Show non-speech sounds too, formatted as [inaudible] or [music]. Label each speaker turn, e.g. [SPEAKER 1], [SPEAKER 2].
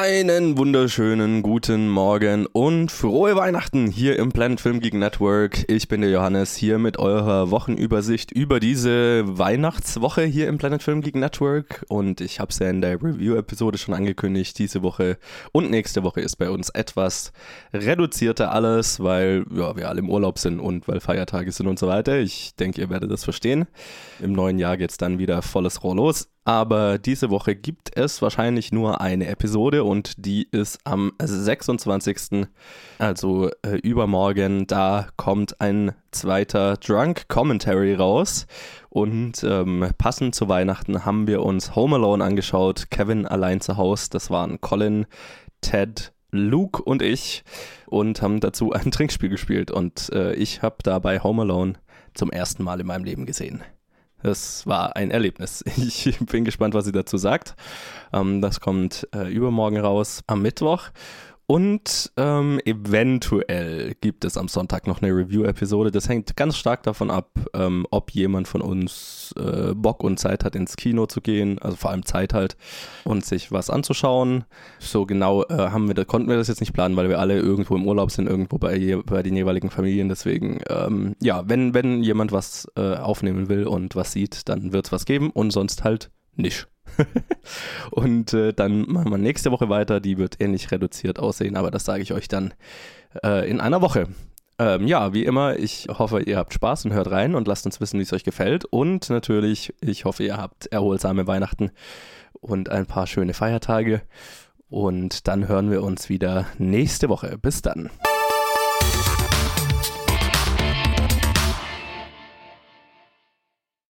[SPEAKER 1] Einen wunderschönen guten Morgen und frohe Weihnachten hier im Planet Film Geek Network. Ich bin der Johannes hier mit eurer Wochenübersicht über diese Weihnachtswoche hier im Planet Film Geek Network und ich habe es ja in der Review-Episode schon angekündigt, diese Woche und nächste Woche ist bei uns etwas reduzierter alles, weil ja, wir alle im Urlaub sind und weil Feiertage sind und so weiter. Ich denke, ihr werdet das verstehen. Im neuen Jahr geht es dann wieder volles Rohr los. Aber diese Woche gibt es wahrscheinlich nur eine Episode und die ist am 26. Also äh, übermorgen. Da kommt ein zweiter Drunk Commentary raus. Und ähm, passend zu Weihnachten haben wir uns Home Alone angeschaut. Kevin allein zu Hause. Das waren Colin, Ted, Luke und ich und haben dazu ein [laughs] Trinkspiel gespielt. Und äh, ich habe dabei Home Alone zum ersten Mal in meinem Leben gesehen. Das war ein Erlebnis. [laughs] Ich bin gespannt, was sie dazu sagt. Ähm, das kommt äh, übermorgen raus am Mittwoch. Und ähm, eventuell gibt es am Sonntag noch eine Review-Episode. Das hängt ganz stark davon ab, ähm, ob jemand von uns äh, Bock und Zeit hat, ins Kino zu gehen. Also vor allem Zeit halt und sich was anzuschauen. So genau äh, haben wir, konnten wir das jetzt nicht planen, weil wir alle irgendwo im Urlaub sind, irgendwo bei, bei den jeweiligen Familien. Deswegen, ähm, ja, wenn, wenn jemand was äh, aufnehmen will und was sieht, dann wird es was geben und sonst halt nicht. [laughs] und äh, dann machen wir nächste Woche weiter. Die wird ähnlich reduziert aussehen, aber das sage ich euch dann äh, in einer Woche. Ähm, ja, wie immer, ich hoffe, ihr habt Spaß und hört rein und lasst uns wissen, wie es euch gefällt. Und natürlich, ich hoffe, ihr habt erholsame Weihnachten und ein paar schöne Feiertage. Und dann hören wir uns wieder nächste Woche. Bis dann.